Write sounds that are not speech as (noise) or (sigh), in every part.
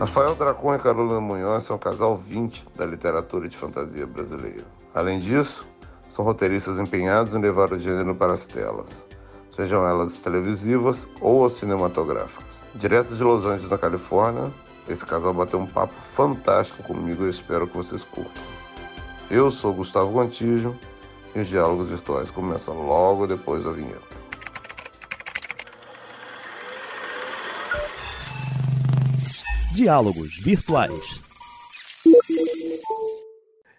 Rafael Dracon e Carolina Munhoz são o casal 20 da literatura de fantasia brasileira. Além disso, são roteiristas empenhados em levar o gênero para as telas, sejam elas televisivas ou cinematográficas. Direto de Los Angeles, na Califórnia, esse casal bateu um papo fantástico comigo e espero que vocês curtam. Eu sou Gustavo Gontijo e os diálogos virtuais começam logo depois da vinheta. Diálogos virtuais.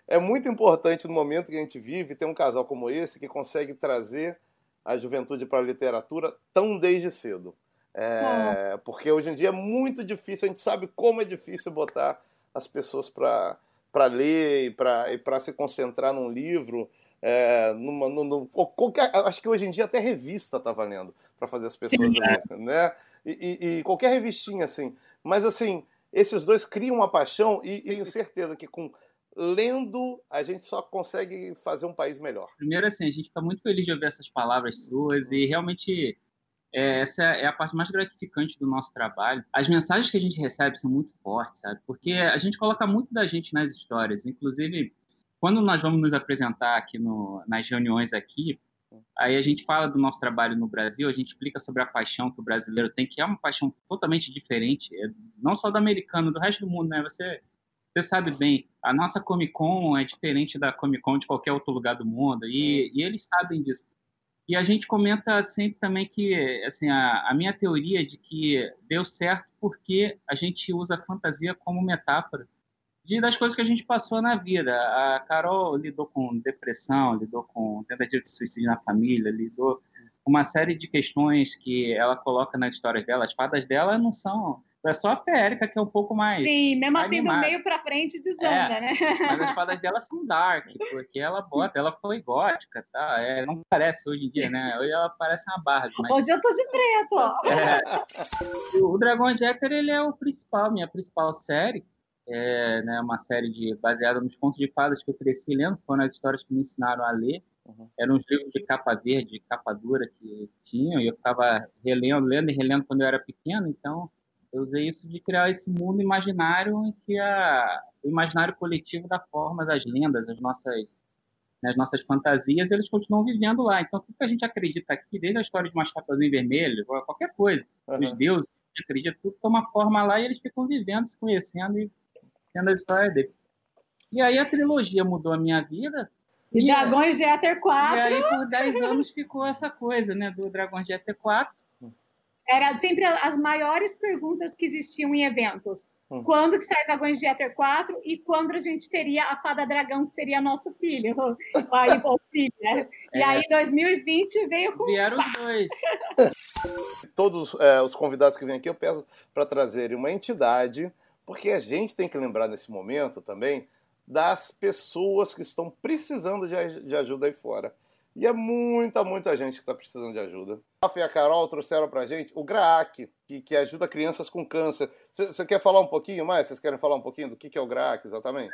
É muito importante no momento que a gente vive ter um casal como esse que consegue trazer a juventude para a literatura tão desde cedo. É, Porque hoje em dia é muito difícil, a gente sabe como é difícil botar as pessoas para ler e para se concentrar num livro. É, numa, numa, qualquer, acho que hoje em dia até revista está valendo para fazer as pessoas ler, né? E, e, e, qualquer revistinha assim. Mas assim, esses dois criam uma paixão e, tenho certeza que com lendo a gente só consegue fazer um país melhor. Primeiro assim, a gente fica muito feliz de ouvir essas palavras suas e realmente é, essa é a parte mais gratificante do nosso trabalho. As mensagens que a gente recebe são muito fortes, sabe? Porque a gente coloca muito da gente nas histórias. Inclusive, quando nós vamos nos apresentar aqui no, nas reuniões aqui, aí a gente fala do nosso trabalho no Brasil, a gente explica sobre a paixão que o brasileiro tem, que é uma paixão totalmente diferente, é, não só do americano, do resto do mundo, né? Você você sabe bem, a nossa Comic Con é diferente da Comic Con de qualquer outro lugar do mundo, e, e eles sabem disso. E a gente comenta sempre também que, assim, a, a, minha teoria de que deu certo porque a gente usa a fantasia como metáfora de, das coisas que a gente passou na vida. A Carol lidou com depressão, lidou com tentativa de suicídio na família, lidou com uma série de questões que ela coloca nas histórias dela. As fadas dela não são é só a Férica, que é um pouco mais. Sim, mesmo assim, animada. do meio pra frente desanda, é, né? Mas as fadas dela são dark, porque ela bota, ela foi gótica, tá? É, não parece hoje em dia, né? Hoje ela parece uma Barbie. Mas... Hoje eu tô de preto, ó. É. O Dragão Jeter, ele é o principal, minha principal série. É né, uma série de, baseada nos contos de fadas que eu cresci lendo, foram as histórias que me ensinaram a ler. Uhum. Eram uns livros de capa verde, capa dura que tinham, e eu ficava relendo, lendo e relendo quando eu era pequeno, então eu usei isso de criar esse mundo imaginário em que a, o imaginário coletivo dá formas às lendas, às nossas, né, as nossas fantasias, eles continuam vivendo lá. Então, tudo que a gente acredita aqui, desde a história de uma chapeuzinho vermelho, qualquer coisa, uhum. os deuses, a gente acredita, tudo toma forma lá e eles ficam vivendo, se conhecendo e história deles. E aí a trilogia mudou a minha vida. E, e Dragões de Éter 4. E aí, por 10 anos, ficou essa coisa, né, do Dragões de Éter 4 era sempre as maiores perguntas que existiam em eventos. Hum. Quando que sai Dragões de Éter 4 e quando a gente teria a Fada Dragão, que seria nosso filho, aí, o filho, né? E é. aí, 2020 veio com. Vieram os (laughs) dois. Todos é, os convidados que vêm aqui, eu peço para trazerem uma entidade, porque a gente tem que lembrar nesse momento também das pessoas que estão precisando de, ajuda aí fora. E é muita, muita gente que está precisando de ajuda. A Rafa e a Carol trouxeram para gente o GRAAC, que, que ajuda crianças com câncer. Você quer falar um pouquinho mais? Vocês querem falar um pouquinho do que, que é o GRAAC, exatamente?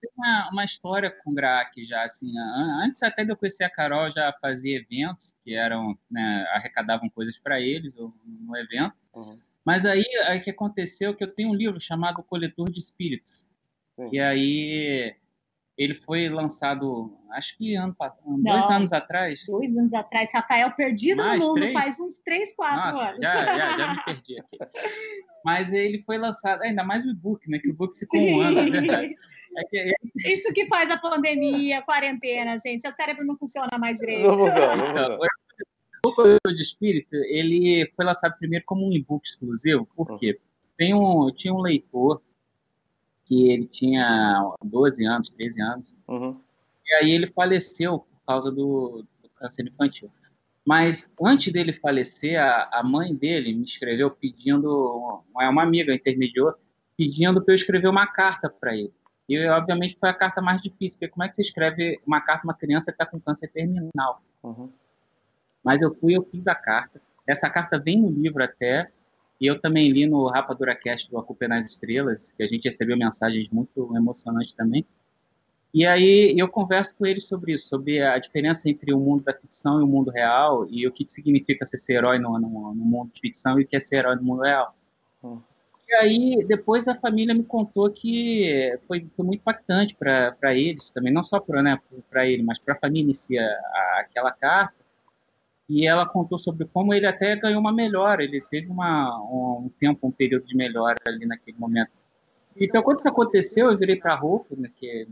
Tem uma, uma história com o GRAAC já, assim, antes até de eu conhecer a Carol, já fazia eventos que eram, né, arrecadavam coisas para eles no evento. Uhum. Mas aí, o que aconteceu que eu tenho um livro chamado Coletor de Espíritos. Sim. E aí ele foi lançado, acho que ano, dois anos atrás. Dois anos atrás. Rafael perdido Mais, no mundo três? faz uns três, quatro Nossa, anos. Já, já, já me (laughs) perdi aqui. Mas ele foi lançado, ainda mais o e-book, né? Que o e-book ficou Sim. um ano, verdade. É que... Isso que faz a pandemia, a quarentena, gente. Seu cérebro não funciona mais direito. Não funciona, não funciona. O de Espírito, ele foi lançado primeiro como um e-book exclusivo, porque tem um, tinha um leitor que ele tinha 12 anos, 13 anos. Uhum. E aí ele faleceu por causa do, do, câncer infantil. Mas antes dele falecer, a, a mãe dele me escreveu pedindo, é uma amiga intermediou, pedindo para eu escrever uma carta para ele. E obviamente foi a carta mais difícil, porque como é que você escreve uma carta para uma criança que está com câncer terminal? Uhum. Mas eu fui, eu fiz a carta. Essa carta vem no livro até, e eu também li no Rapadura Cast do A Culpa é nas Estrelas, que a gente recebeu mensagens muito emocionantes também. E aí eu converso com eles sobre isso, sobre a diferença entre o mundo da ficção e o mundo real, e o que significa ser, ser herói no, no, no, mundo de ficção e o que é ser herói no mundo real. Hum. E aí, depois a família me contou que foi, foi muito impactante para eles também, não só para né, ele, mas para a família em si, aquela carta. E ela contou sobre como ele até ganhou uma melhora, ele teve uma, um tempo, um período de melhora ali naquele momento. Então, quando isso aconteceu, eu virei para a Roupa, né, que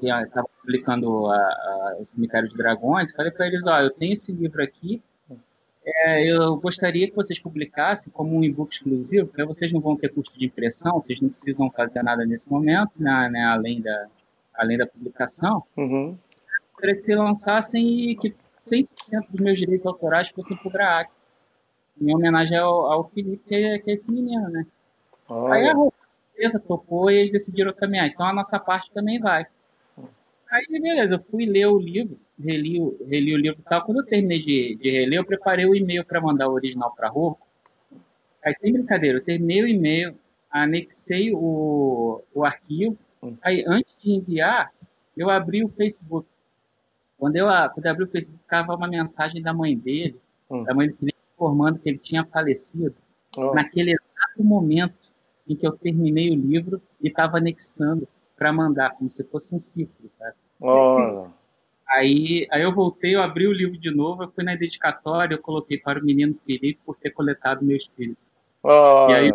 que estava publicando a, a, o Cemitério de Dragões, falei para eles, ó, eu tenho esse livro aqui, é, eu gostaria que vocês publicassem como um e-book exclusivo, porque vocês não vão ter custo de impressão, vocês não precisam fazer nada nesse momento, né, né além, da, além da publicação. Uhum. Eu queria que vocês lançassem e que 100% dos meus direitos autorais fossem para o Graak, em homenagem ao, ao Felipe, que é, que é esse menino, né? Olha. Aí a empresa topou e eles decidiram também, ah, então a nossa parte também vai. Aí, beleza, eu fui ler o livro, reli, reli o livro e tal. Quando eu terminei de, de reler, eu preparei o e-mail para mandar o original para a Rocco. Aí, sem brincadeira, eu terminei o e-mail, anexei o, o arquivo. Hum. Aí, antes de enviar, eu abri o Facebook. Quando eu, quando eu abri o Facebook, ficava uma mensagem da mãe dele, hum. da mãe dele informando que ele tinha falecido. Oh. Naquele exato momento em que eu terminei o livro e estava anexando para mandar, como se fosse um ciclo, sabe? Olha. Aí, aí eu voltei, eu abri o livro de novo, eu fui na dedicatória, eu coloquei para o menino Felipe por ter coletado meu espírito. Olha. E aí,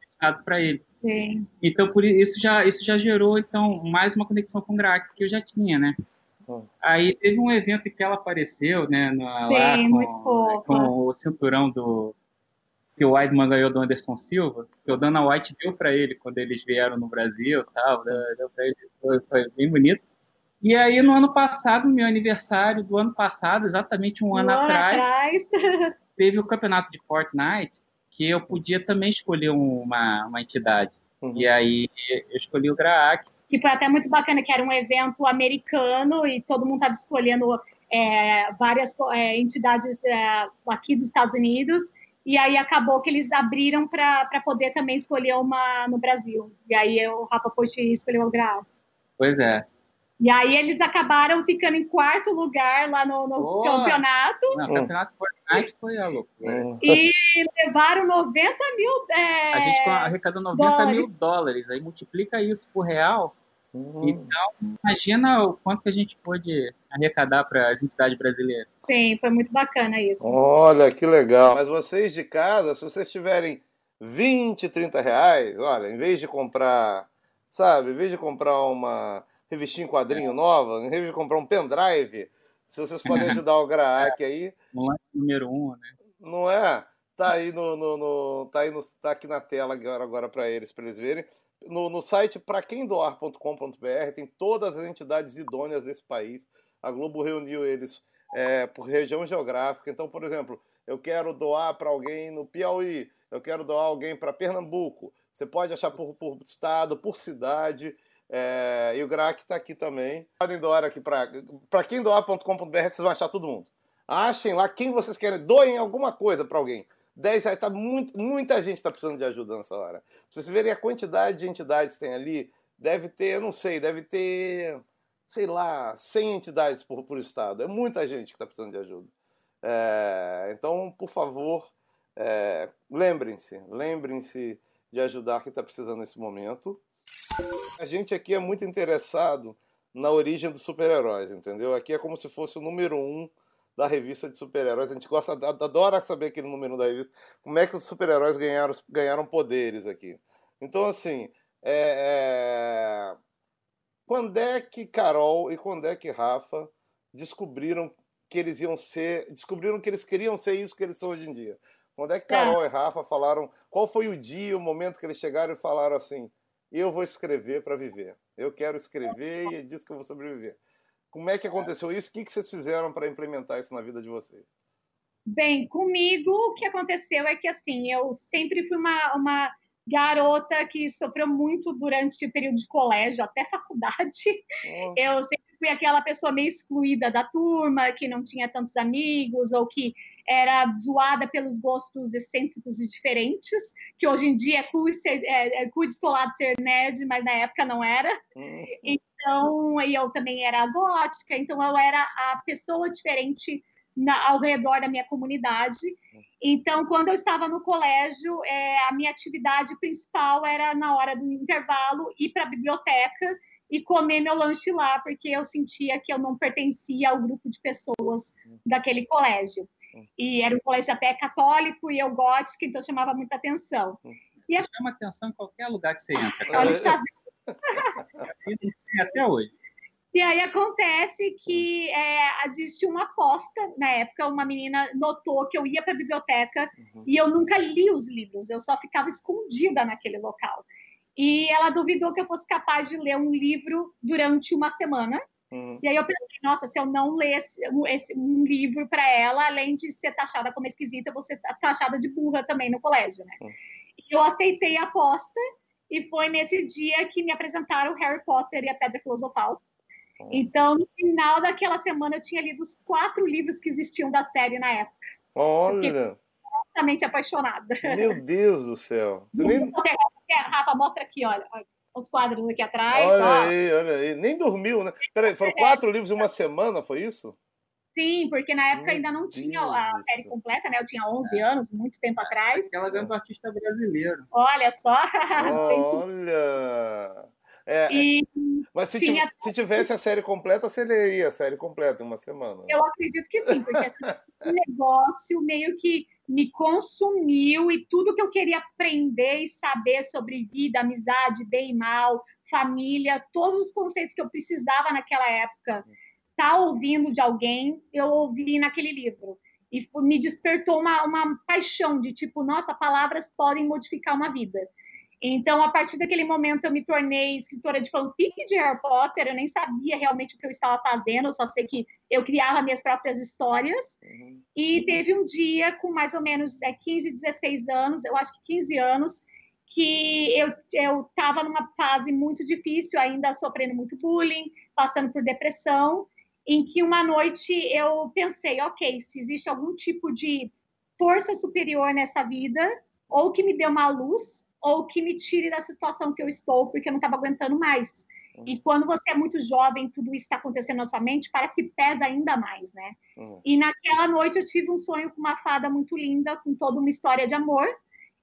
dedicado para ele. Sim. Então, por isso já, isso já gerou então mais uma conexão com o Grac que eu já tinha, né? Aí teve um evento que ela apareceu, né, no, Sim, lá com, com o cinturão do, que o Weidman ganhou do Anderson Silva, que o Dana White deu para ele quando eles vieram no Brasil, tal, né, deu para ele, foi, foi, bem bonito. E aí no ano passado, meu aniversário do ano passado, exatamente um, ano, ano atrás, atrás, (laughs) teve o campeonato de Fortnite, que eu podia também escolher uma, uma entidade. Uhum. E aí eu escolhi o Graak. Que foi até muito bacana, que era um evento americano e todo mundo estava escolhendo é, várias é, entidades é, aqui dos Estados Unidos e aí acabou que eles abriram para poder também escolher uma no Brasil. E aí o Rafa Pochi escolheu o Grau. Pois é. E aí eles acabaram ficando em quarto lugar lá no, no campeonato. Não, o campeonato Fortnite foi a loucura. E levaram 90 mil. É, a gente arrecadou 90 dólares. mil dólares. Aí multiplica isso por real. Uhum. Então, imagina o quanto que a gente pôde arrecadar para as entidades brasileiras. Sim, foi muito bacana isso. Olha, que legal. Mas vocês de casa, se vocês tiverem 20, 30 reais, olha, em vez de comprar, sabe, em vez de comprar uma revistinha em quadrinho nova, em vez de comprar um pendrive, se vocês podem (laughs) ajudar o Graak aí. Não é número um, né? Não é? Tá aí no, no, no, tá aí no, tá aqui na tela agora, agora para eles, para eles verem. No, no site para quem doar.com.br tem todas as entidades idôneas desse país. A Globo reuniu eles é, por região geográfica. Então, por exemplo, eu quero doar para alguém no Piauí, eu quero doar alguém para Pernambuco. Você pode achar por, por estado, por cidade. É, e o GRAC está aqui também. Podem doar aqui para quem vocês vão achar todo mundo. Achem lá quem vocês querem, doem alguma coisa para alguém. 10 reais, tá muito, muita gente está precisando de ajuda nessa hora. Pra vocês verem a quantidade de entidades que tem ali, deve ter, não sei, deve ter, sei lá, 100 entidades por, por estado. É muita gente que está precisando de ajuda. É, então, por favor, é, lembrem-se, lembrem-se de ajudar quem está precisando nesse momento. A gente aqui é muito interessado na origem dos super-heróis, entendeu? Aqui é como se fosse o número um da revista de super-heróis. A gente gosta, adora saber aquele número da revista, como é que os super-heróis ganharam, ganharam poderes aqui. Então, assim, é, é... quando é que Carol e quando é que Rafa descobriram que eles iam ser, descobriram que eles queriam ser isso que eles são hoje em dia? Quando é que Carol é. e Rafa falaram, qual foi o dia, o momento que eles chegaram e falaram assim, eu vou escrever para viver. Eu quero escrever e é disso que eu vou sobreviver. Como é que aconteceu isso? O que vocês fizeram para implementar isso na vida de vocês? Bem, comigo o que aconteceu é que assim, eu sempre fui uma, uma garota que sofreu muito durante o período de colégio, até (laughs) faculdade. Oh. Eu sempre fui aquela pessoa meio excluída da turma, que não tinha tantos amigos, ou que era zoada pelos gostos excêntricos e diferentes, que hoje em dia é cool, ser, é, é cool descolado ser nerd, mas na época não era. Uhum. Então, eu também era gótica, então eu era a pessoa diferente na, ao redor da minha comunidade. Então, quando eu estava no colégio, é, a minha atividade principal era, na hora do intervalo, ir para a biblioteca e comer meu lanche lá, porque eu sentia que eu não pertencia ao grupo de pessoas daquele colégio. E era um colégio até católico e eu gótica, então chamava muita atenção. E a... Chama atenção em qualquer lugar que você entra. Olha, até hoje. E aí acontece que é, existe uma aposta, na época, uma menina notou que eu ia para a biblioteca uhum. e eu nunca li os livros, eu só ficava escondida naquele local. E ela duvidou que eu fosse capaz de ler um livro durante uma semana. Uhum. E aí eu pensei, nossa, se eu não ler esse, esse, um livro para ela, além de ser taxada como esquisita, eu vou ser taxada de burra também no colégio, né? Uhum. E eu aceitei a aposta e foi nesse dia que me apresentaram Harry Potter e a Pedra Filosofal. Então, no final daquela semana, eu tinha lido os quatro livros que existiam da série na época. Olha! Completamente apaixonada. Meu Deus do céu! nem... Rafa, mostra aqui, olha. Os quadros aqui atrás. Olha ó. aí, olha aí. Nem dormiu, né? Peraí, foram quatro livros em uma semana, foi isso? Sim, porque na época Meu ainda não Deus tinha a série completa, né? Eu tinha 11 é. anos, muito tempo atrás. Ela ganhou artista brasileiro. Olha só! Olha! É, é, e, mas se, tinha... se, tivesse a série completa, você leria a série completa em uma semana? Eu acredito que sim, porque esse (laughs) negócio meio que me consumiu e tudo que eu queria aprender e saber sobre vida, amizade, bem e mal, família, todos os conceitos que eu precisava naquela época, tá ouvindo de alguém, eu ouvi naquele livro. E me despertou uma, uma paixão de tipo, nossa, palavras podem modificar uma vida. Então, a partir daquele momento, eu me tornei escritora de fanfic de Harry Potter. Eu nem sabia realmente o que eu estava fazendo, eu só sei que eu criava minhas próprias histórias. Uhum. E teve um dia, com mais ou menos é, 15, 16 anos, eu acho que 15 anos, que eu estava numa fase muito difícil, ainda sofrendo muito bullying, passando por depressão, em que uma noite eu pensei, ok, se existe algum tipo de força superior nessa vida, ou que me deu uma luz, ou que me tire dessa situação que eu estou, porque eu não estava aguentando mais. Uhum. E quando você é muito jovem, tudo isso está acontecendo na sua mente, parece que pesa ainda mais, né? Uhum. E naquela noite eu tive um sonho com uma fada muito linda, com toda uma história de amor.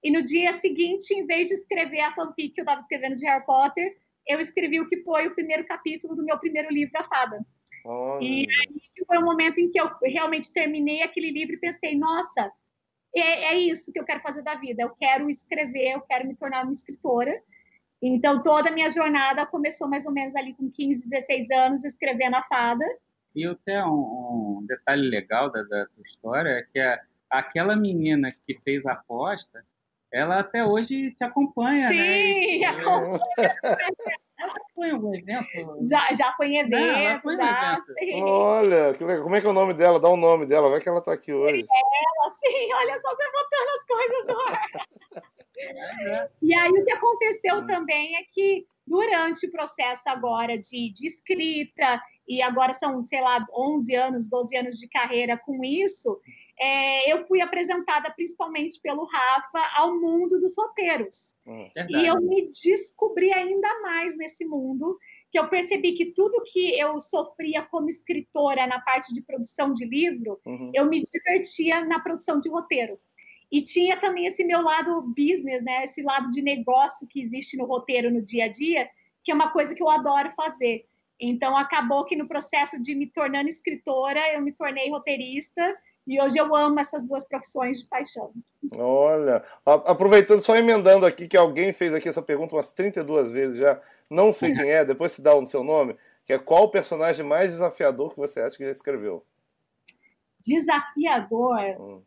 E no dia seguinte, em vez de escrever a fanfic que eu estava escrevendo de Harry Potter, eu escrevi o que foi o primeiro capítulo do meu primeiro livro, A Fada. E aí foi o momento em que eu realmente terminei aquele livro e pensei, nossa, é, é isso que eu quero fazer da vida. Eu quero escrever, eu quero me tornar uma escritora. Então, toda a minha jornada começou mais ou menos ali com 15, 16 anos, escrevendo a fada. E até um, um detalhe legal da, da tua história é que a, aquela menina que fez a aposta, ela até hoje te acompanha, Sim, né? Sim, acompanha. (laughs) Ela foi em algum evento? Já, já foi em evento, Não, já. Evento. Olha, que legal. como é que é o nome dela? Dá o um nome dela, vai que ela está aqui hoje. Ela, sim, olha só você botando as coisas no ar. E aí o que aconteceu hum. também é que durante o processo agora de, de escrita, e agora são, sei lá, 11 anos, 12 anos de carreira com isso, é, eu fui apresentada principalmente pelo Rafa ao mundo dos roteiros. Hum, e eu me descobri ainda mais nesse mundo, que eu percebi que tudo que eu sofria como escritora na parte de produção de livro, uhum. eu me divertia na produção de roteiro. E tinha também esse meu lado business, né? Esse lado de negócio que existe no roteiro no dia a dia, que é uma coisa que eu adoro fazer. Então acabou que no processo de me tornando escritora, eu me tornei roteirista e hoje eu amo essas duas profissões de paixão. Olha, aproveitando, só emendando aqui, que alguém fez aqui essa pergunta umas 32 vezes já, não sei quem é, depois se dá o seu nome, que é qual o personagem mais desafiador que você acha que já escreveu? Desafiador? Hum.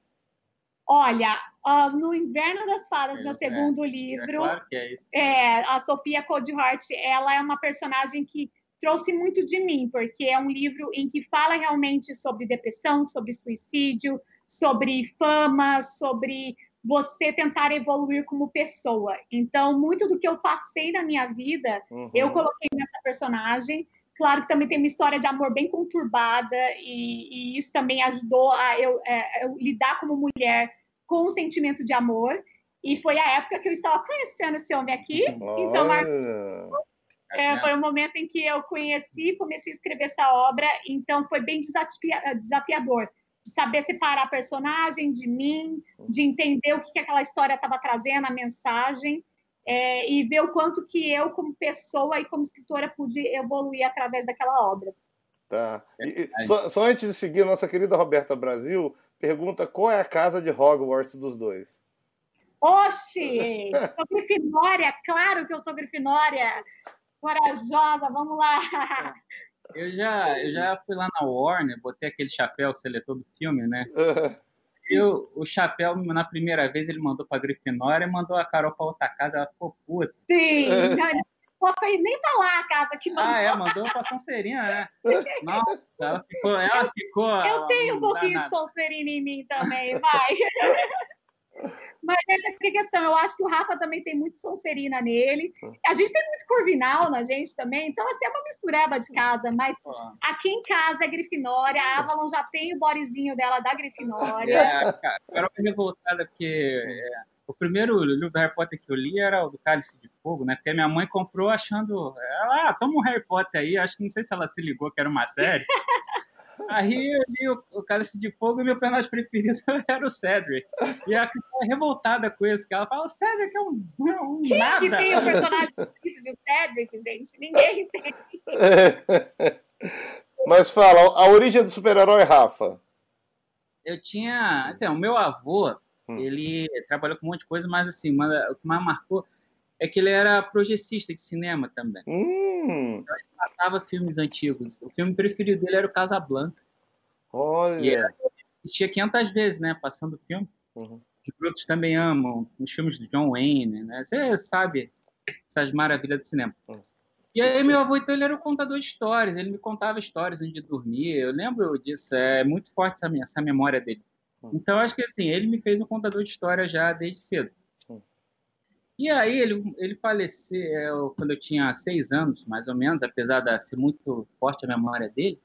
Olha, uh, no Inverno das Fadas, é, meu segundo é, livro, é, claro é, é a Sofia Codehart, ela é uma personagem que trouxe muito de mim, porque é um livro em que fala realmente sobre depressão, sobre suicídio, sobre fama, sobre você tentar evoluir como pessoa. Então, muito do que eu passei na minha vida, uhum. eu coloquei nessa personagem. Claro que também tem uma história de amor bem conturbada, e, e isso também ajudou a eu, é, eu lidar como mulher com o sentimento de amor. E foi a época que eu estava conhecendo esse homem aqui. Olha. Então, marcou é, foi o momento em que eu conheci, comecei a escrever essa obra, então foi bem desafiador. de saber separar personagem de mim, de entender o que, que aquela história estava trazendo, a mensagem, é, e ver o quanto que eu, como pessoa e como escritora, pude evoluir através daquela obra. Tá. E, só, só, antes de seguir, nossa querida Roberta Brasil pergunta qual é a casa de Hogwarts dos dois. Oxi! Sou Grifinória, claro que eu sou Grifinória. Corajosa, vamos lá. (laughs) Eu já, eu já fui lá na Warner, botei aquele chapéu seletor do filme, né? E o, o chapéu, na primeira vez, ele mandou pra Grifinória e mandou a Carol pra outra casa, ela ficou puta. Sim, não fez nem falar a casa que mandou. Ah, é, mandou pra Sonserina, né? Não, ela ficou, ela ficou. Eu tenho um pouquinho de Sonserina em mim também, vai. (laughs) Mas essa é a questão. Eu acho que o Rafa também tem muito Sonserina nele. A gente tem muito Corvinal na gente também. Então, assim, é uma mistureba de casa. Mas aqui em casa é Grifinória. A Avalon já tem o borezinho dela da Grifinória. É, cara, agora eu revoltada porque é, o primeiro livro do Harry Potter que eu li era o do Cálice de Fogo, né? Porque a minha mãe comprou achando... Ela, ah, toma um Harry Potter aí. Acho que não sei se ela se ligou que era uma série. Aí eu li o, o Cálice de Fogo e meu personagem preferido (laughs) era o Cedric. E a é revoltada com isso, que ela fala, o Cedric é um, um Quem nada. que tem o personagem (laughs) preferido de Cedric, gente? Ninguém tem. (laughs) Mas fala, a origem do super-herói, Rafa? Eu tinha... Assim, o meu avô, hum. ele trabalhou com um monte de coisa, mas assim, o que mais marcou é que ele era projetista de cinema também. Hum. Então, ele matava filmes antigos. O filme preferido dele era o Casablanca. Olha! E assistia 500 vezes, né, passando o filme. Uhum. Os brutos também amam os filmes do John Wayne, né? Você sabe essas maravilhas do cinema. Uhum. E aí meu avô, então, ele era um contador de histórias. Ele me contava histórias antes de dormir. Eu lembro disso. É muito forte essa, essa memória dele. Uhum. Então, acho que assim, ele me fez um contador de histórias já desde cedo. E aí ele, ele faleceu quando eu tinha seis anos, mais ou menos, apesar de ser muito forte a memória dele.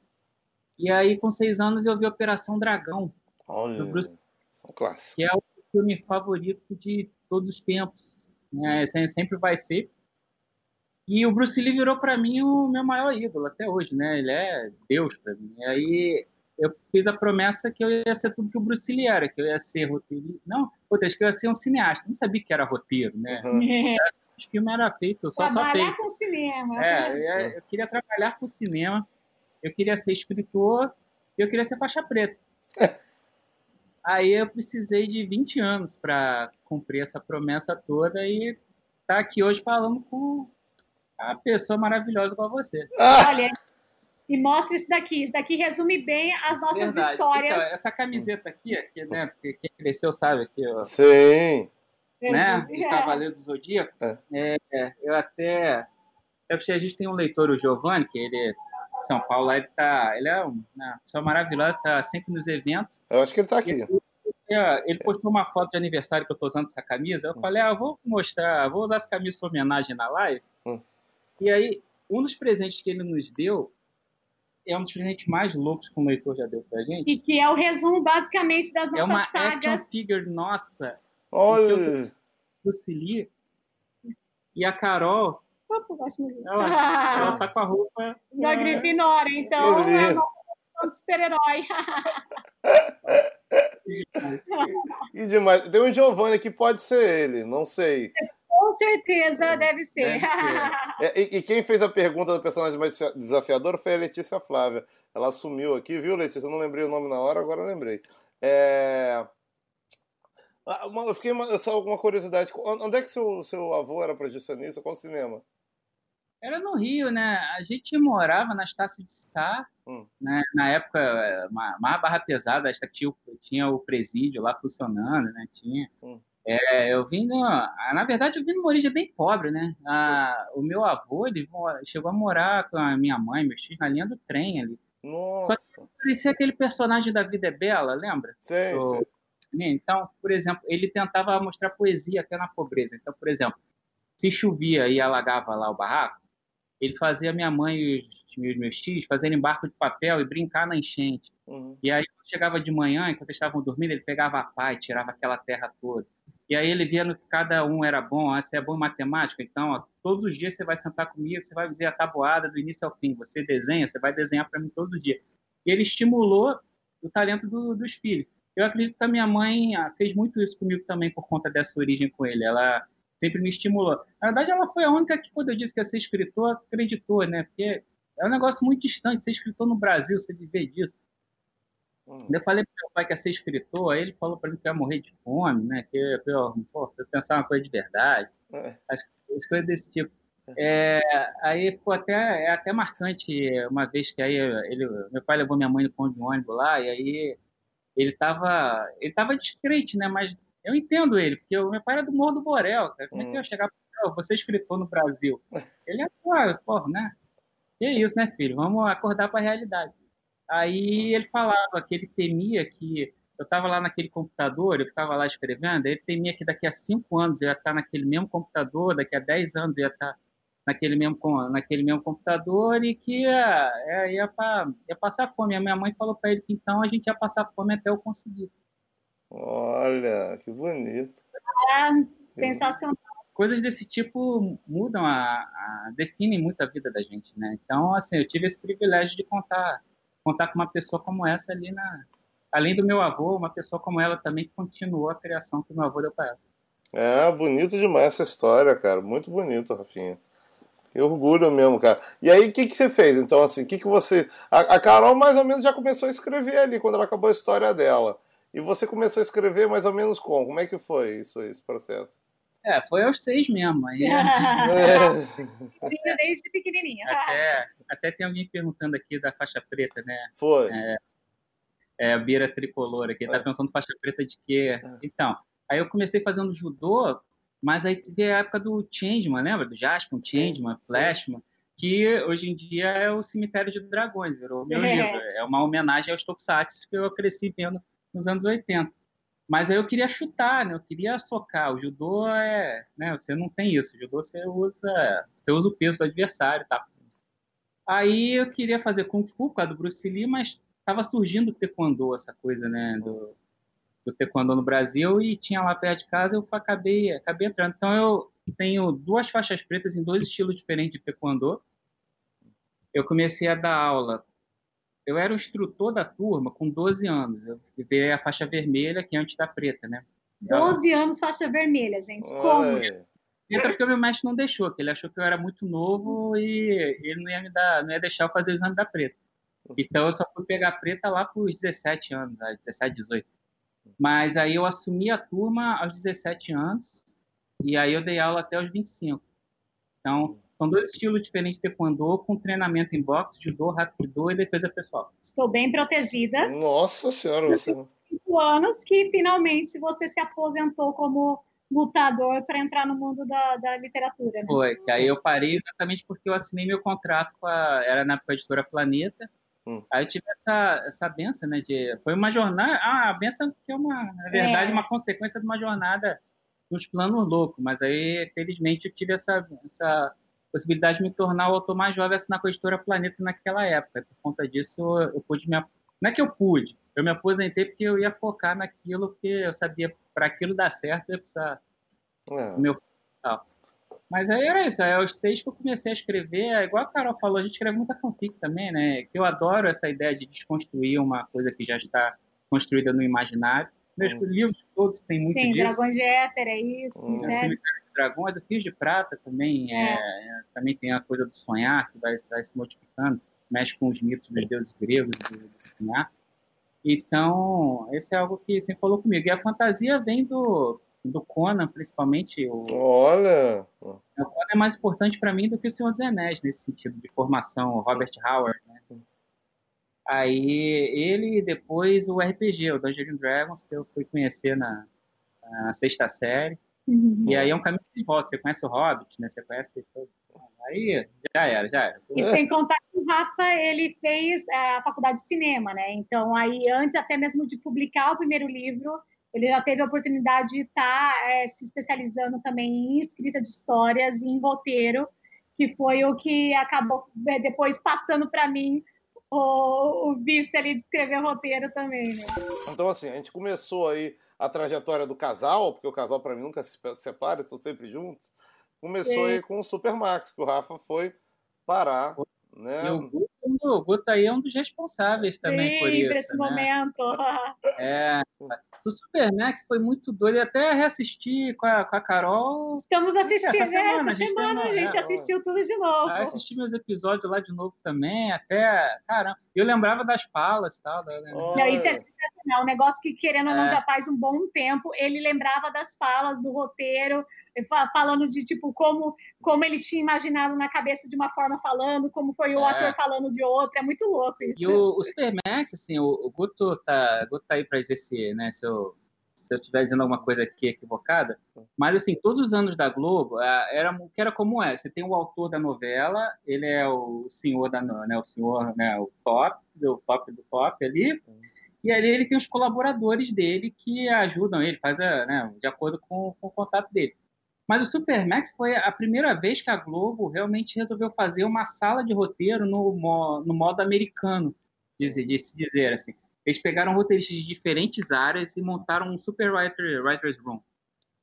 E aí, com seis anos, eu vi Operação Dragão. Olha, do Bruce, que é o filme favorito de todos os tempos. Né? Sempre vai ser. E o Bruce Lee virou para mim o meu maior ídolo até hoje, né? Ele é Deus para mim. E aí eu fiz a promessa que eu ia ser tudo que o Bruce Lee era, que eu ia ser roteirista. Não, outra, que eu ia ser um cineasta. Não sabia que era roteiro, né? Uhum. (laughs) O filme era feito, só Trabalhar só feito. com cinema. É, eu, ia, eu, queria trabalhar com cinema, eu queria ser escritor e eu queria ser faixa preta. (laughs) Aí eu precisei de 20 anos para cumprir essa promessa toda e tá aqui hoje falando com a pessoa maravilhosa igual você. Olha, e mostra isso daqui. Isso daqui resume bem as nossas Verdade. histórias. Então, essa camiseta aqui, aqui né? Quem cresceu sabe aqui, ó. Sim. Né? De Cavaleiro do Zodíaco. É. É, eu até. Eu sei, a gente tem um leitor, o Giovanni, que ele é de São Paulo, ele, tá, ele é uma pessoa maravilhosa, está sempre nos eventos. Eu acho que ele está aqui. Ele, é, ele postou uma foto de aniversário que eu estou usando essa camisa. Eu hum. falei, ah, eu vou mostrar, vou usar essa camisa em homenagem na live. Hum. E aí, um dos presentes que ele nos deu é um dos presentes mais loucos que o leitor já deu pra gente. E que é o resumo, basicamente, das nossas sagas. É uma sagas. action figure nossa. Olha! Do Cili. E a Carol... Ela, ela tá com a roupa... Da é... Grifinória, então é um super-herói. (laughs) e demais. Tem um Giovanni que pode ser ele, não sei. Com certeza é, deve ser. Deve ser. (laughs) É, e, e, quem fez a pergunta do personagem mais desafiador foi a Letícia Flávia. Ela assumiu aqui, viu, Letícia? Eu não lembrei o nome na hora, agora lembrei. É... Ah, eu fiquei uma, só uma curiosidade. Onde é que seu, seu avô era projecionista? Qual cinema? Era no Rio, né? A gente morava na Estácio de Sá, hum. né? na época, uma, uma barra pesada, tinha, tinha o presídio lá funcionando, né? Tinha. Hum. É, eu vim, no, na verdade, eu vim numa origem bem pobre, né? A, o meu avô, ele chegou a morar com a minha mãe, meus filhos, na linha do trem ali. Nossa. Só que parecia aquele personagem da Vida é Bela, lembra? Sim, o, sim. Então, por exemplo, ele tentava mostrar poesia até na pobreza. Então, por exemplo, se chovia e alagava lá o barraco, ele fazia minha mãe e os meus, meus tios fazerem barco de papel e brincar na enchente. Uhum. E aí, quando chegava de manhã, enquanto eles estavam dormindo, ele pegava a pá e tirava aquela terra toda. E aí ele vendo que cada um era bom, ah, você é bom em matemática, então ó, todos os dias você vai sentar comigo, você vai fazer a tabuada do início ao fim, você desenha, você vai desenhar para mim todos os dias. E ele estimulou do talento do, dos filhos. Eu acredito que a minha mãe ah, fez muito isso comigo também por conta dessa origem com ele. Ela sempre me estimulou. Na verdade, ela foi a única que, quando eu disse que ia ser escritor, acreditou, né? Porque é um negócio muito distante ser escritor no Brasil, você viver disso. Hum. Eu falei para meu pai que ia ser escritor, aí ele falou para mim que ia morrer de fome, né? Que eu, pô, eu pensar uma coisa de verdade. É. As, as coisas desse tipo. É, aí ficou até, é até marcante uma vez que aí ele, meu pai levou minha mãe no pão de ônibus lá, e aí ele estava ele tava descrente, né? Mas eu entendo ele, porque o meu pai era do Morro do Borel, cara. Como é que eu ia hum. chegar para você é escritor no Brasil? (laughs) Ele é, pô, né? E é isso, né, filho? Vamos acordar para a realidade. Aí ele falava que ele temia que eu estava lá naquele computador, eu ficava lá escrevendo, ele temia que daqui a cinco anos eu ia estar naquele mesmo computador, daqui a dez anos eu ia estar naquele mesmo, naquele mesmo computador e que ia, ia, ia, ia passar fome. A minha mãe falou para ele que então a gente ia passar fome até eu conseguir. Olha, que bonito. É, sensacional. Coisas desse tipo mudam, a, a, definem muito a vida da gente, né? Então, assim, eu tive esse privilégio de contar, contar com uma pessoa como essa ali na... Além do meu avô, uma pessoa como ela também continuou a criação que meu avô deu para ela. É, bonito demais essa história, cara. Muito bonito, Rafinha. Que orgulho mesmo, cara. E aí, o que, que você fez? Então, assim, o que, que você. A, a, Carol mais ou menos já começou a escrever ali quando ela acabou a história dela. E você começou a escrever mais ou menos como? Como é que foi isso, esse processo? É, foi aos seis mesmo. Aí, é. (laughs) Desde pequenininha. Até, até tem alguém perguntando aqui da faixa preta, né? Foi. É, é a beira tricolor aqui. Tá é. perguntando faixa preta de quê? É. Então, aí eu comecei fazendo judô mas aí teve a época do Changeman, lembra? Do Jasper, Changeman, Flashman, que hoje em dia é o Cemitério de Dragões, virou meu é. livro. É uma homenagem aos Tokusatsu que eu cresci vendo nos anos 80. Mas aí eu queria chutar, né? Eu queria socar. O judô é, né? Você não tem isso. O judô você usa, você usa o peso do adversário, tá? Aí eu queria fazer kung fu por causa do Bruce Lee, mas estava surgindo o taekwondo, essa coisa, né? Do, do taekwondo no Brasil e tinha lá perto de casa, eu acabei, acabei entrando. Então eu tenho duas faixas pretas em dois estilos diferentes de taekwondo. Eu comecei a dar aula. Eu era o instrutor da turma com 12 anos. Eu veio a faixa vermelha, que é antes da preta, né? 12 anos faixa vermelha, gente. Como? Entra porque o meu mestre não deixou, que ele achou que eu era muito novo e ele não ia me dar, não ia deixar eu fazer o exame da preta. Então eu só fui pegar a preta lá para os 17 anos, 17, 18. Mas aí eu assumi a turma aos 17 anos e aí eu dei aula até os 25. Então, são dois estilos diferentes de taekwondo, com treinamento em boxe, judô, rapido e defesa pessoal. Estou bem protegida. Nossa senhora, você... Cinco anos que finalmente você se aposentou como lutador para entrar no mundo da, da literatura. Né? Foi, que aí eu parei exatamente porque eu assinei meu contrato com a, era na editora Planeta, Hum. Aí eu tive essa, essa benção, né? De, foi uma jornada. Ah, a benção que é uma, na verdade, é. uma consequência de uma jornada nos planos loucos. Mas aí, felizmente, eu tive essa, essa possibilidade de me tornar o autor mais jovem na editora Planeta naquela época. Por conta disso, eu pude me. Não é que eu pude, eu me aposentei porque eu ia focar naquilo, porque eu sabia para aquilo dar certo, eu ia precisar é. do meu. Tal. Mas aí era isso, aí aos seis que eu comecei a escrever, é igual a Carol falou, a gente escreve muita fanfic também, né? Que eu adoro essa ideia de desconstruir uma coisa que já está construída no imaginário. Meus hum. livros todos têm muito Sim, disso. Dragões de Éter, é isso. Hum. Né? Cemitério de Dragões, do Fios de Prata também, é. É, também tem a coisa do sonhar, que vai, vai se modificando, mexe com os mitos dos deuses gregos do, do sonhar. Então, esse é algo que sempre falou comigo. E a fantasia vem do, do Conan, principalmente. O, Olha! O Conan é mais importante para mim do que o Senhor dos Anéis, nesse sentido de formação, o Robert Howard, né? Aí ele e depois o RPG, o Dungeons Dragons, que eu fui conhecer na, na sexta série. Uhum. E aí é um caminho de volta. Você conhece o Hobbit, né? Você conhece. Aí já era, já era. E sem contar que o Rafa ele fez a faculdade de cinema, né? Então aí antes até mesmo de publicar o primeiro livro, ele já teve a oportunidade de estar tá, é, se especializando também em escrita de histórias e em roteiro, que foi o que acabou é, depois passando para mim o, o vício ali de escrever roteiro também. Né? Então, assim, a gente começou aí a trajetória do casal, porque o casal para mim nunca se separa, estão sempre juntos. Começou Sim. aí com o Supermax, que o Rafa foi parar. Né? E o Guto o Guto aí é um dos responsáveis também Sim, por isso. Por esse né? momento. É. (laughs) O Supermax foi muito doido. E até reassisti com a, com a Carol. Estamos assistindo essa semana, essa semana, a gente, é, assistiu tudo de novo. Assisti meus episódios lá de novo também, até. Caramba, eu lembrava das falas e tal. Né? Não, isso é sensacional. Um negócio que, querendo ou não, é. já faz um bom tempo. Ele lembrava das falas do roteiro, falando de tipo como, como ele tinha imaginado na cabeça de uma forma falando, como foi o é. ator falando de outra. É muito louco isso. E o, o Supermax, assim, o, o Guto tá, Guto tá aí para exercer, né? Se eu, se eu estiver dizendo alguma coisa aqui equivocada, mas assim, todos os anos da Globo, era que era como é. Você tem o autor da novela, ele é o senhor da, né, o senhor, né, o top, o top do top ali. E ali ele tem os colaboradores dele que ajudam ele, faz a, né, de acordo com, com o contato dele. Mas o Supermax foi a primeira vez que a Globo realmente resolveu fazer uma sala de roteiro no, no modo americano, de, de se dizer assim. Eles pegaram roteiristas de diferentes áreas e montaram um Super Writer, Writer's Room.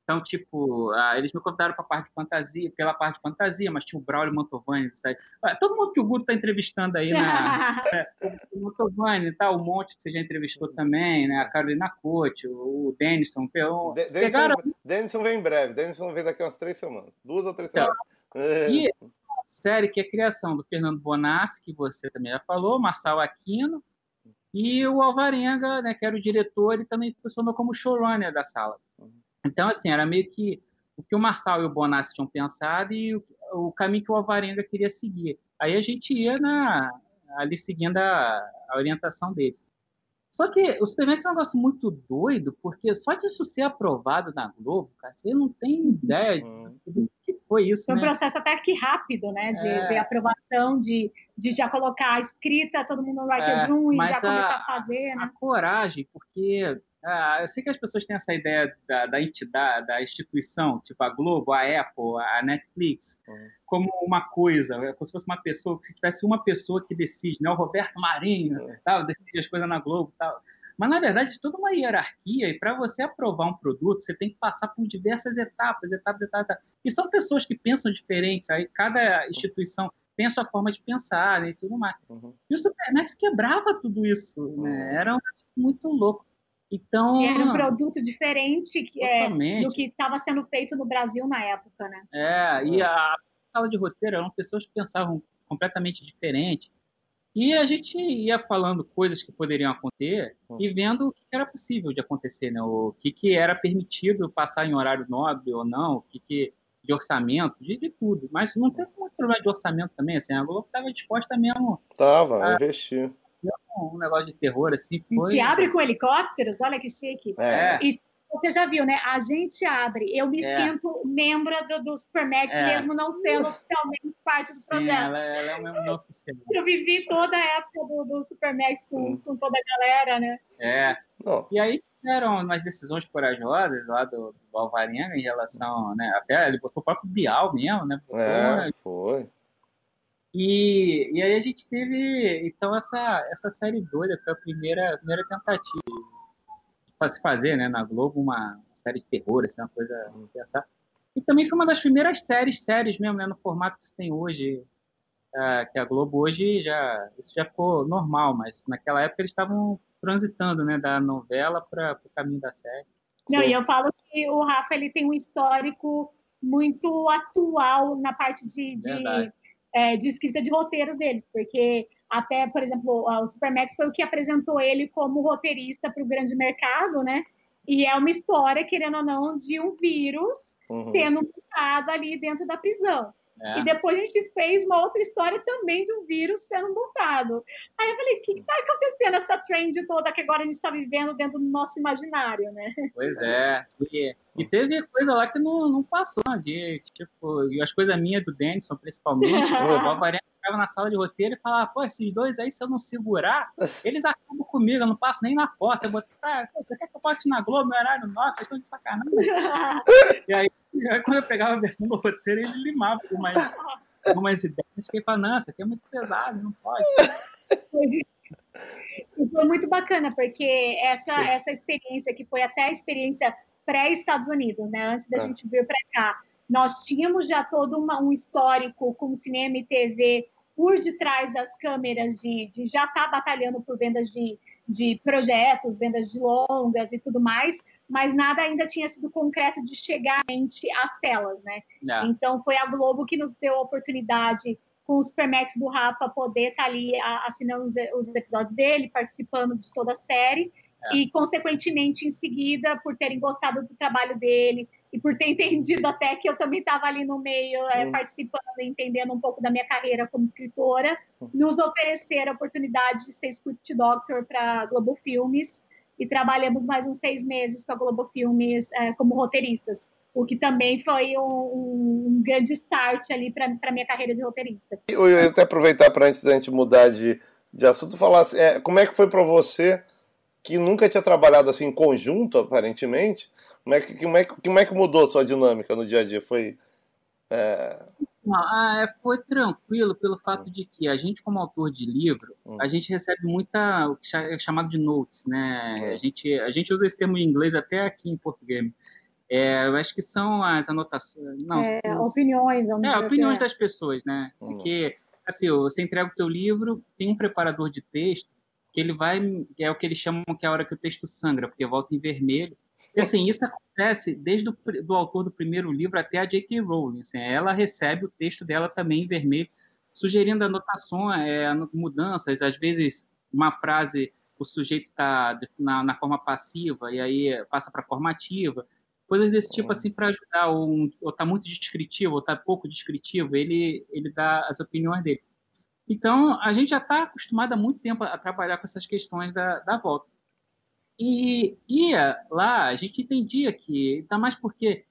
Então, tipo, ah, eles me contaram para parte de fantasia, pela parte de fantasia, mas tinha o Braulio Mantovani, sabe? Ah, todo mundo que o Guto está entrevistando aí, na, (laughs) é, o Mantovani, tá, o Monte que você já entrevistou também, né? A Carolina Cote, o, o Denison, o, De, pegaram... Denison vem em breve, Denison vem daqui a umas três semanas, duas ou três então, semanas. E a série que é a criação do Fernando Bonassi, que você também já falou, Marçal Aquino, e o Alvarenga, né, que era o diretor, ele também funcionou como showrunner da sala. Então, assim, era meio que o que o Marçal e o Bonassi tinham pensado e o, o caminho que o Alvarenga queria seguir. Aí a gente ia na, ali seguindo a, a orientação deles. Só que o Supermax é um negócio muito doido, porque só de isso ser aprovado na Globo, cara, você não tem ideia uhum. do que foi isso. Foi um né? processo até que rápido, né? De, é... de aprovação, de, de já colocar a escrita, todo mundo no Writers é, Room e já a, começar a fazer. Né? A coragem, porque ah, eu sei que as pessoas têm essa ideia da, da, entidade, da instituição, tipo a Globo, a Apple, a Netflix, uhum. como uma coisa, é como se fosse uma pessoa, se tivesse uma pessoa que decide, né? O Roberto Marinho, uhum. tal, decide as coisas na Globo, tal. Mas na verdade, toda uma hierarquia e para você aprovar um produto, você tem que passar por diversas etapas, etapas, etapas. E são pessoas que pensam diferentes. Aí cada instituição tem a sua forma de pensar né, e tudo mais. Uhum. E o Supermax quebrava tudo isso, né? Uhum. Era um muito louco. Então, e era um produto diferente que, é, do que estava sendo feito no Brasil na época, né? É, e a sala de roteiro eram pessoas que pensavam completamente diferente. E a gente ia falando coisas que poderiam acontecer hum. e vendo o que era possível de acontecer, né? O que, que era permitido passar em horário nobre ou não, o que, que de orçamento, de, de tudo. Mas não teve muito problema de orçamento também, assim, a Globo estava disposta mesmo. Tava, a investir um negócio de terror, assim. Foi... Te abre com helicópteros, olha que chique. É. E você já viu, né? A gente abre. Eu me é. sinto membro do, do Supermax, é. mesmo não sendo oficialmente parte do Sim, projeto. Ela, ela é um membro não oficial. Eu vivi toda a época do, do Supermax com, com, toda a galera, né? É. E aí tiveram umas decisões corajosas lá do, do Alvarenga em relação, né? Até ele botou o próprio Bial mesmo, né? Botou, é, né? foi. E, e aí a gente teve, então, essa, essa série doida, foi a primeira, a primeira tentativa de se fazer, né, na Globo, uma série de terror, assim, uma coisa pensar. E também foi uma das primeiras séries, séries mesmo, né, no formato que se tem hoje, uh, que a Globo hoje já, isso já ficou normal, mas naquela época eles estavam transitando, né, da novela para o caminho da série. Não, e eu falo que o Rafa ele tem um histórico muito atual na parte de, de é, de escrita de roteiros deles, porque até, por exemplo, o Supermax foi o que apresentou ele como roteirista para o grande mercado, né? E é uma história, querendo ou não, de um vírus uhum. sendo montado ali dentro da prisão. É. E depois a gente fez uma outra história também de um vírus sendo montado. Aí eu falei, o que está acontecendo essa trend toda que agora a gente está vivendo dentro do nosso imaginário, né? Pois é. E, e teve coisa lá que não, não passou, de, tipo, e as coisas minhas do Denison, principalmente, (laughs) o Alvarenga ficava na sala de roteiro e falava, pô, esses dois aí, se eu não segurar, eles acabam comigo, eu não passo nem na porta. Eu boto, ah, você quer que eu bote na Globo, no horário nosso? Vocês estão de sacanagem. (laughs) e aí quando eu pegava a versão do roteiro, ele limava algumas, algumas ideias que falava, não, isso aqui é muito pesado, não pode. (laughs) Foi muito bacana, porque essa, essa experiência, que foi até a experiência pré-Estados Unidos, né? Antes da é. gente vir para cá, nós tínhamos já todo uma, um histórico com cinema e TV por detrás das câmeras de, de já estar tá batalhando por vendas de, de projetos, vendas de longas e tudo mais, mas nada ainda tinha sido concreto de chegar às telas, né? Não. Então foi a Globo que nos deu a oportunidade com o Supermax do Rafa poder estar tá ali assinando os, os, episódios dele, participando de toda a série é. e consequentemente em seguida por terem gostado do trabalho dele, e por ter (laughs) entendido até que eu também estava ali no meio, é, participando, entendendo um pouco da minha carreira como escritora, nos oferecer a oportunidade de ser script doctor para Globo Filmes e trabalhamos mais uns seis meses com a Globo Filmes é, como roteiristas, o que também foi um, um grande start ali para a minha carreira de roteirista. Eu ia até aproveitar para antes da gente mudar de, de assunto, falar assim, é, como é que foi para você que nunca tinha trabalhado assim em conjunto, aparentemente, como é que, como é, como é que mudou a sua dinâmica no dia a dia? Foi. É... Ah, é, foi tranquilo pelo fato de que a gente, como autor de livro, hum. a gente recebe muita, o que é chamado de notes, né? Hum. A, gente, a gente usa esse termo em inglês até aqui em português. É, eu acho que são as anotações. Não, é, são, opiniões, vamos é, opiniões assim, das pessoas, né? Hum. Porque, assim, você entrega o teu livro, tem um preparador de texto que ele vai, é o que eles chamam que é a hora que o texto sangra, porque volta em vermelho, e, assim, isso acontece desde o do autor do primeiro livro até a J.K. Rowling. Assim, ela recebe o texto dela também em vermelho, sugerindo anotações, é, mudanças. Às vezes, uma frase, o sujeito está na, na, forma passiva e aí passa para formativa. Coisas desse tipo, assim, para ajudar. Ou está muito descritivo, ou está pouco descritivo. Ele, ele dá as opiniões dele. Então, a gente já está acostumado há muito tempo a trabalhar com essas questões da, da volta. E ia lá, a gente entendia que, ainda mais porque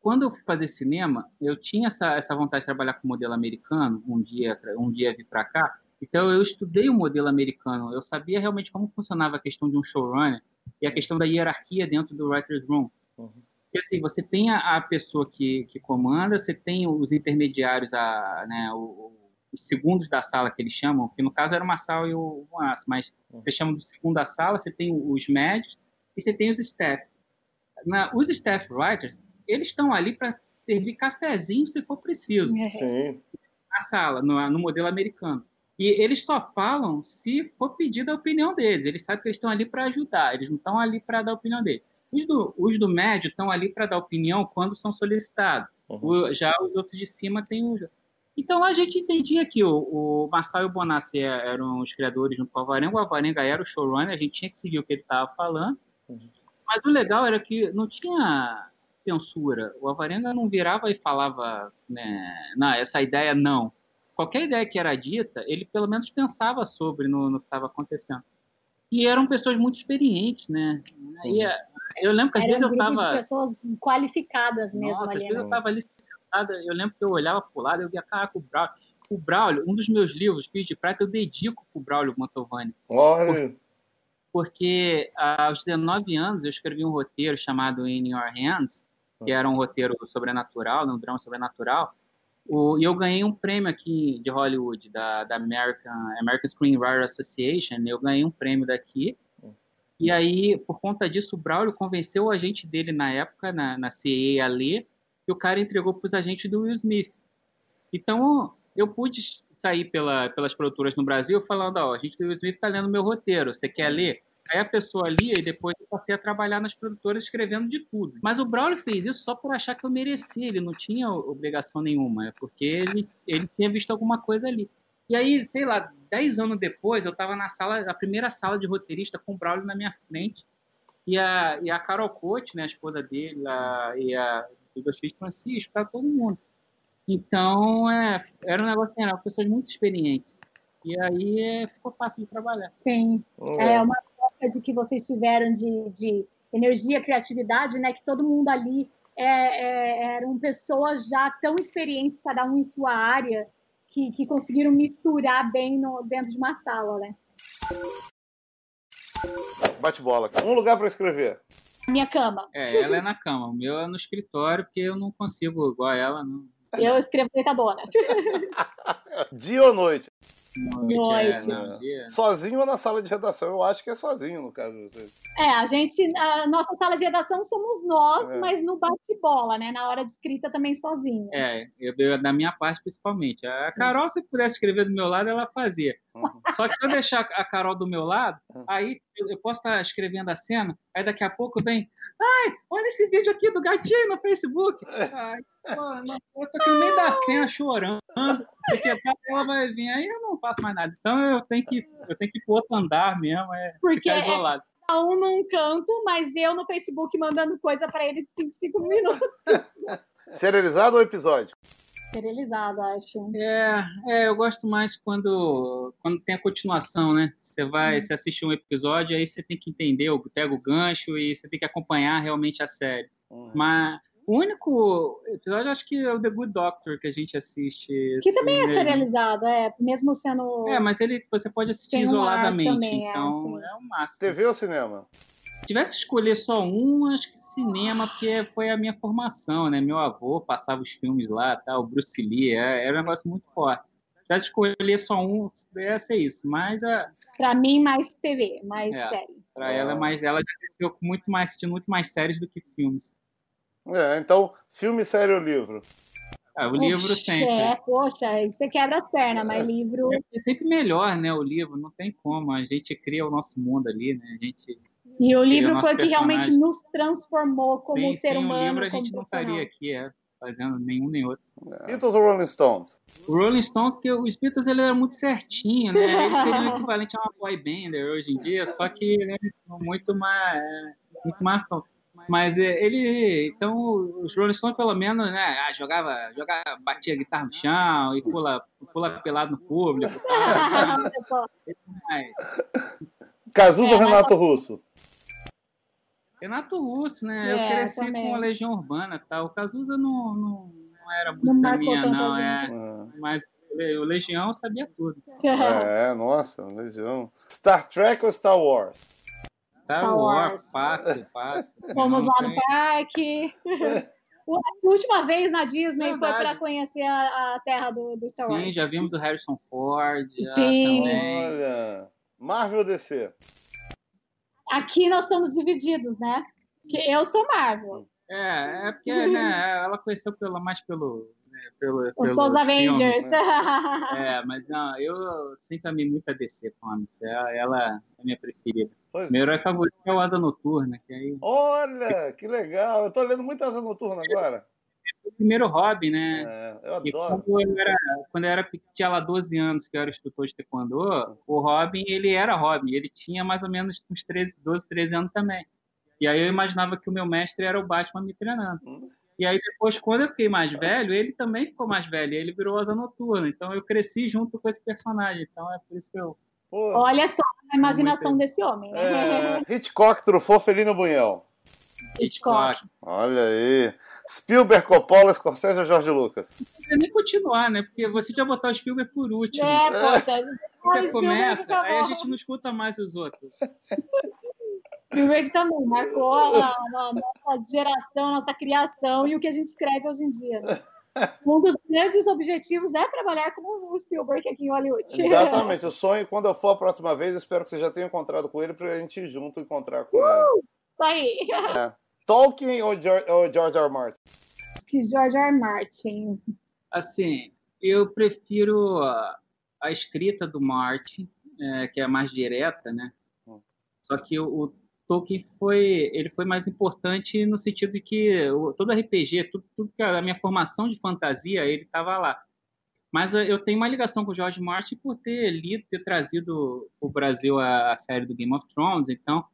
quando eu fui fazer cinema, eu tinha essa, essa vontade de trabalhar com modelo americano, um dia, um dia vir para cá, então eu estudei o modelo americano, eu sabia realmente como funcionava a questão de um showrunner e a questão da hierarquia dentro do writer's room. Uhum. Assim, você tem a, a, pessoa que, que comanda, você tem os intermediários, a, né, o, os segundos da sala que eles chamam, que no caso era uma sala e o aço, mas você chama de segunda sala, você tem os médios e você tem os staff. Na, os staff writers, eles estão ali para servir cafezinho se for preciso. É. Sim. Na sala, no, no, modelo americano. E eles só falam se for pedida a opinião deles. Eles sabem que eles estão ali para ajudar, eles não estão ali para dar a opinião deles. Os do, os do médio estão ali para dar opinião quando são solicitados. Uhum. O, já os outros de cima têm o então a gente entendia que o, o Marçal e o Bonassi é, eram os criadores junto com o Alvarenga, o Alvarenga era o showrunner, a gente tinha que seguir o que ele estava falando. Mas o legal era que não tinha censura. O Alvarenga não virava e falava, né, não, essa ideia não. Qualquer ideia que era dita, ele pelo menos pensava sobre no, no que estava acontecendo. E eram pessoas muito experientes, né? E, eu lembro que às era vezes um eu estava. pessoas qualificadas mesmo Nossa, ali. Às vezes eu estava né? Eu lembro que eu olhava pro lado eu via, caraca, o Braulio. O Braulio, um dos meus livros, Filho de Prata, eu dedico pro Braulio Mantovani. Olha! Porque aos 19 anos eu escrevi um roteiro chamado In Your Hands, que era um roteiro sobrenatural, um drama sobrenatural, e eu ganhei um prêmio aqui de Hollywood, da, da American, American Screenwriter Association, eu ganhei um prêmio daqui, e aí, por conta disso, o Braulio convenceu o agente dele na época, na, na CE a ler, que o cara entregou para os agentes do Will Smith. Então, eu pude sair pela, pelas produtoras no Brasil falando, ó, a gente do Will Smith está lendo meu roteiro, você quer ler? Aí a pessoa lia e depois eu passei a trabalhar nas produtoras escrevendo de tudo. Mas o Braulio fez isso só por achar que eu merecia, ele não tinha obrigação nenhuma, é porque ele, ele tinha visto alguma coisa ali. E aí, sei lá, dez anos depois, eu estava na sala, na primeira sala de roteirista com o Braulio na minha frente, e a, e a Carol Cote, né, a esposa dele, a, e a dois filhos Francisco, para todo mundo. Então, é, era um negócio assim, eram pessoas muito experientes. E aí é, ficou fácil de trabalhar. Sim. É, é uma troca de que vocês tiveram de, de energia, criatividade, né? Que todo mundo ali é, é, eram pessoas já tão experientes, cada um em sua área, que, que conseguiram misturar bem no, dentro de uma sala, né? Bate bola. Um lugar para escrever. Minha cama. É, ela é na cama. O meu é no escritório, porque eu não consigo igual a ela. Não. Eu escrevo deitadona. (laughs) Dia ou noite? Noite. É, sozinho ou na sala de redação? Eu acho que é sozinho, no caso. É, a gente, a nossa sala de redação somos nós, é. mas no bate-bola, né? Na hora de escrita também sozinho. É, eu, eu, da minha parte principalmente. A Carol, se pudesse escrever do meu lado, ela fazia. Uhum. Só que se eu deixar a Carol do meu lado, uhum. aí eu posso estar escrevendo a cena, aí daqui a pouco vem, ai, olha esse vídeo aqui do gatinho no Facebook. É. Ai, pô, não, eu tô aqui no meio da cena chorando, porque ela vai vir, aí eu não faço mais nada. Então eu tenho que, eu tenho que ir pro outro andar mesmo, é porque ficar isolado. É cada um num canto, mas eu no Facebook mandando coisa para ele de 5, 5 minutos. (laughs) Serializado ou episódio? serializado, acho. É, é, eu gosto mais quando, quando tem a continuação, né? Você vai, hum. você assiste um episódio, aí você tem que entender, pega o gancho e você tem que acompanhar realmente a série. Uhum. Mas o único episódio, acho que é o The Good Doctor que a gente assiste. Que assim, também é serializado, é, mesmo sendo. É, mas ele você pode assistir isoladamente, também, é, então é, é o máximo. TV ou cinema? Se tivesse que escolher só um, acho que cinema, porque foi a minha formação, né? Meu avô passava os filmes lá, tá? o Bruce Lee, é, era um negócio muito forte. Se tivesse escolher só um, ia ser isso. Mas a. Pra mim, mais TV, mais é, série. Pra ela, mais, ela já cresceu muito mais, assistindo muito mais séries do que filmes. É, então, filme, série ou livro? Ah, o livro sempre. É, poxa, você quebra as pernas, mas livro. É sempre melhor, né? O livro, não tem como. A gente cria o nosso mundo ali, né? A gente e o livro foi o que realmente nos transformou como sim, ser sim, humano. O livro a gente não estaria aqui, é, fazendo nenhum nem outro. É. Beatles ou Rolling Stones? O Rolling Stones, porque os Beatles ele era muito certinho, né? (laughs) Eles seriam o equivalente a uma boy bander hoje em dia, só que né, muito mais, muito mais mas é, ele, então, os Rolling Stones, pelo menos, né, ah, jogava, jogava, batia guitarra no chão e pula, pula pelado no público. Tá? (laughs) Cazuza é, ou Renato Russo? Renato Russo, né? É, eu cresci também. com a Legião Urbana, tá? O Cazuza não, não, não era muito não da minha, não. É, é. Mas o Legião sabia tudo. (laughs) É, nossa, Legião. Star Trek ou Star Wars? Star Wars, fácil, fácil. (laughs) Fomos lá no parque. (laughs) A última vez na Disney Verdade. foi para conhecer a, a, terra do, do Star Wars. Sim, já vimos o Harrison Ford. Sim. Olha. Marvel ou DC? Aqui nós estamos divididos, né? Que eu sou Marvel. É, é porque né, ela conheceu pela, mais pelo. Né, pelo eu sou os Avengers. né? (laughs) É, mas não, eu sempre amei muito a DC Comics. Ela, ela é a minha preferida. Pois. Meu herói favorito é o Asa Noturna. Que aí... Olha, que legal! Eu tô lendo muito Asa Noturna agora o primeiro hobby, né? É, eu adoro. quando eu era, quando eu era tinha lá 12 anos, que eu era instrutor de taekwondo, o Robin, ele era Robin, ele tinha mais ou menos uns 13, 12, 13 anos também. E aí eu imaginava que o meu mestre era o Batman me treinando. Hum. E aí depois, quando eu fiquei mais velho, ele também ficou mais velho, ele virou Asa Noturna. Então eu cresci junto com esse personagem. Então é por isso que eu... Pô. Olha só a imaginação desse homem. É, Hitchcock, Truffaut, Felino Bunhão. Hitchcock. Olha aí. Spielberg, Coppola, Scorsese ou Jorge Lucas? Não precisa nem continuar, né? Porque você já botar o Spielberg por último. É, poxa. Você começa, aí a gente não escuta mais os outros. (laughs) Spielberg também marcou a, a, a, nossa geração, a nossa criação e o que a gente escreve hoje em dia. Né? Um dos grandes objetivos é trabalhar com o Spielberg aqui em Hollywood. Exatamente. O sonho, quando eu for a próxima vez, espero que você já tenha encontrado com ele para a gente ir junto encontrar com uh, ele. Isso aí. É. Tolkien ou George, ou George R. R. Martin? Que George R. R. Martin. Assim, eu prefiro a, a escrita do Martin, é, que é mais direta, né? Hum. Só que o, Tolkien foi, ele foi mais importante no sentido de que todo RPG, tudo, tudo que a minha formação de fantasia, ele estava lá. Mas eu tenho uma ligação com o George Martin por ter lido, ter trazido o Brasil a, a série do Game of Thrones, então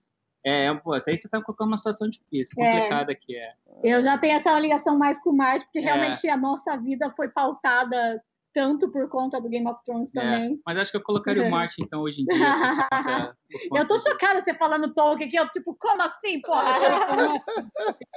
é, pô, aí você está colocando uma situação difícil, é. complicada é. que é. Eu já tenho essa ligação mais com o Marte, porque é. realmente a nossa vida foi pautada tanto por conta do Game of Thrones é, também. É, mas acho que eu colocaria o (laughs) Martin, então, hoje em dia. (laughs) conta, eu tô chocada você falando Tolkien, que eu, tipo, como assim, porra? (laughs)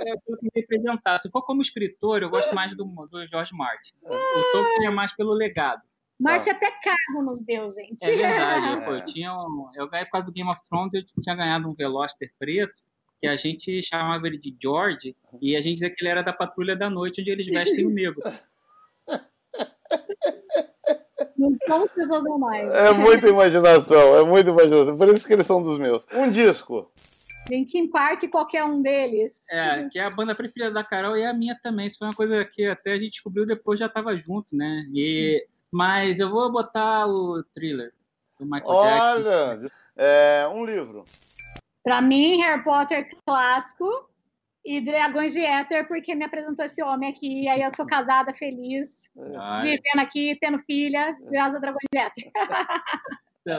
eu tenho que representar. Se for como escritor, eu gosto mais do, do George Martin. O Tolkien é mais pelo legado. Marte até carro nos deu, gente. É verdade. Pô, eu, tinha um, eu ganhei por causa do Game of Thrones, eu tinha ganhado um Veloster preto, que a gente chamava ele de George, e a gente dizia que ele era da Patrulha da Noite, onde eles vestem o negro. Não são pessoas normais. É muita imaginação, é muita imaginação. Por isso que eles são dos meus. Um disco. Linkin Park, qualquer um deles. É, que é a banda preferida da Carol e a minha também. Isso foi uma coisa que até a gente descobriu depois, já tava junto, né? E, mas eu vou botar o thriller do Michael Olha, Jackson. É, um livro. Para mim, Harry Potter clássico e Dragões de Éter, porque me apresentou esse homem aqui, e aí eu tô casada, feliz, Ai. vivendo aqui, tendo filha, graças a Dragões de Éter.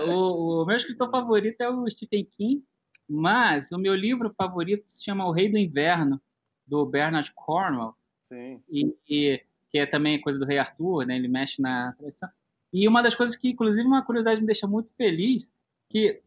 O, o meu escritor favorito é o Stephen King, mas o meu livro favorito se chama O Rei do Inverno, do Bernard Cornwell, Sim. e, e- que é também coisa do Rei Arthur, né? Ele mexe na tradição. E uma das coisas que, inclusive, uma curiosidade me deixa muito feliz, que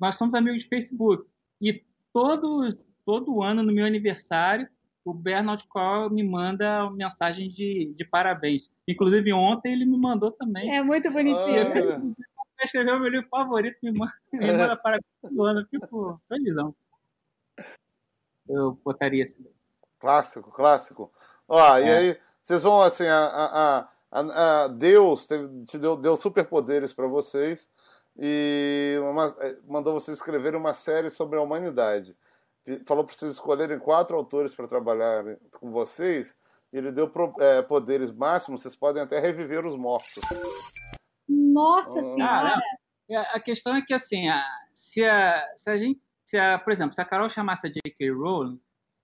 nós somos amigos de Facebook e todos todo ano no meu aniversário o Bernard Cornwell me manda mensagem de, de parabéns. Inclusive ontem ele me mandou também. É muito bonitinho. Olha. Vai escrever o meu livro favorito, me manda, me manda parabéns todo ano. Fico felizão. Eu botaria esse. Clássico, clássico. Ó, e É. aí, vocês vão assim, a, a, a- a- Deus teve- te deu, deu superpoderes para vocês e uma- eh, mandou vocês escreverem uma série sobre a humanidade. Falou para vocês escolherem quatro autores para trabalhar com vocês. e Ele deu eh, poderes máximos, vocês podem até reviver os mortos. Nossa Ah, Senhora! É, A questão é que, assim, a- se, a, se a gente. Se a, por exemplo, se a Carol chamasse a J.K. Rowling,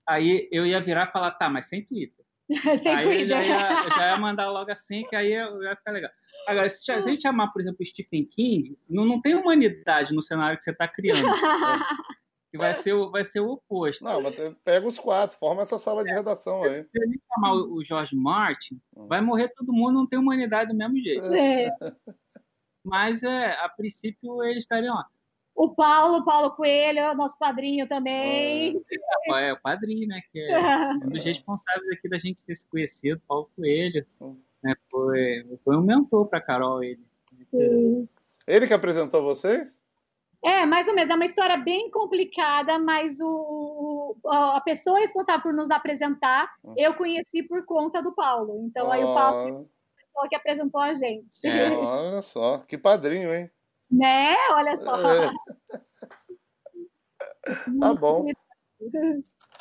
aí eu ia virar e falar, tá, mas sem Twitter. (laughs) Sem aí eu já Twitter. ia, já ia mandar logo assim, que aí eu ia ficar legal. Agora, se, se a gente chamar, por exemplo, Stephen King, não, não tem humanidade no cenário que você está criando. (laughs) Que vai ser, o- vai ser o oposto. Não, mas pega os quatro, forma essa sala de redação aí. Se a gente chamar o George Martin, vai morrer todo mundo, não tem humanidade do mesmo jeito. É. (laughs) Mas, é, a princípio, eles estariam lá. O Paulo, Paulo Coelho, nosso padrinho também. É, o padrinho, né? Que é (laughs) um dos responsáveis aqui da gente ter se conhecido, Paulo Coelho. Né, foi, foi um mentor para Carol, ele. Sim. Ele que apresentou você? É, mais ou menos. É uma história bem complicada, mas o, o- a pessoa responsável por nos apresentar, eu conheci por conta do Paulo. Então, aí o Paulo foi a pessoa que apresentou a gente. É. Olha só, que padrinho, hein? Né? Olha só. É. (laughs) Tá bom.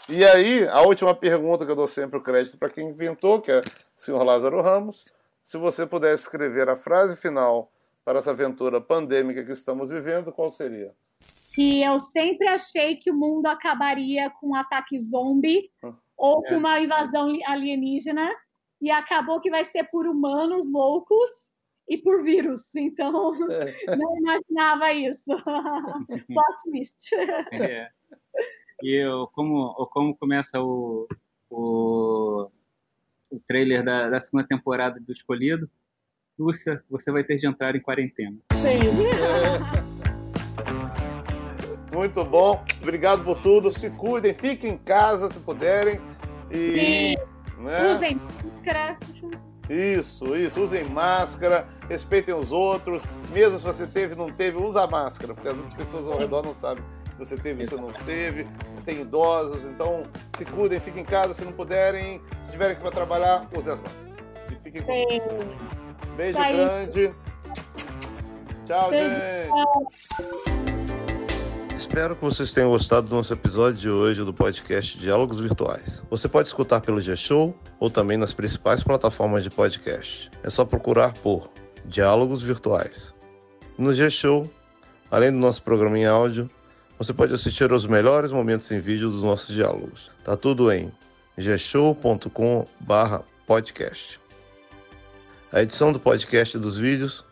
E aí, a última pergunta que eu dou sempre o crédito para quem inventou, que é o senhor Lázaro Ramos. Se você pudesse escrever a frase final para essa aventura pandêmica que estamos vivendo, qual seria? que eu sempre achei que o mundo acabaria com um ataque zombie Hum. ou É. com uma invasão alienígena e acabou que vai ser por humanos loucos e por vírus. Então, (laughs) não imaginava isso. (laughs) Plot twist. É. E eu, como, como começa o, o, o trailer da, da segunda temporada do Escolhido, Lúcia, você vai ter de entrar em quarentena. Sim. (laughs) Muito bom, obrigado por tudo. Se cuidem, fiquem em casa se puderem. E, né? Usem máscara. Isso, isso. Usem máscara, respeitem os outros. Mesmo se você teve não teve, usa a máscara, porque as outras pessoas ao redor não sabem se você teve ou se não teve. Tem idosos, então se cuidem, fiquem em casa se não puderem. Se tiverem que ir para trabalhar, usem as máscaras. E fiquem com Sim. Beijo Tá grande. Tchau, Beijo, gente. Espero que vocês tenham gostado do nosso episódio de hoje do podcast Diálogos Virtuais. Você pode escutar pelo G-Show ou também nas principais plataformas de podcast. É só procurar por Diálogos Virtuais. No G-Show, além do nosso programa em áudio, você pode assistir aos melhores momentos em vídeo dos nossos diálogos. Tá tudo em gshow.com/podcast. A edição do podcast e dos vídeos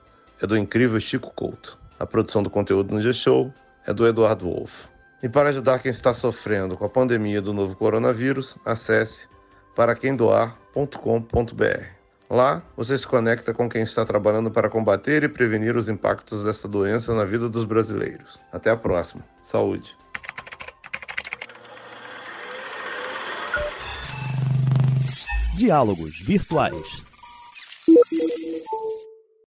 é do incrível Chico Couto. A produção do conteúdo no G-Show é do Eduardo Wolff. E para ajudar quem está sofrendo com a pandemia do novo coronavírus, acesse paraquemdoar.com.br. Lá, você se conecta com quem está trabalhando para combater e prevenir os impactos dessa doença na vida dos brasileiros. Até a próxima. Saúde. Diálogos Virtuais.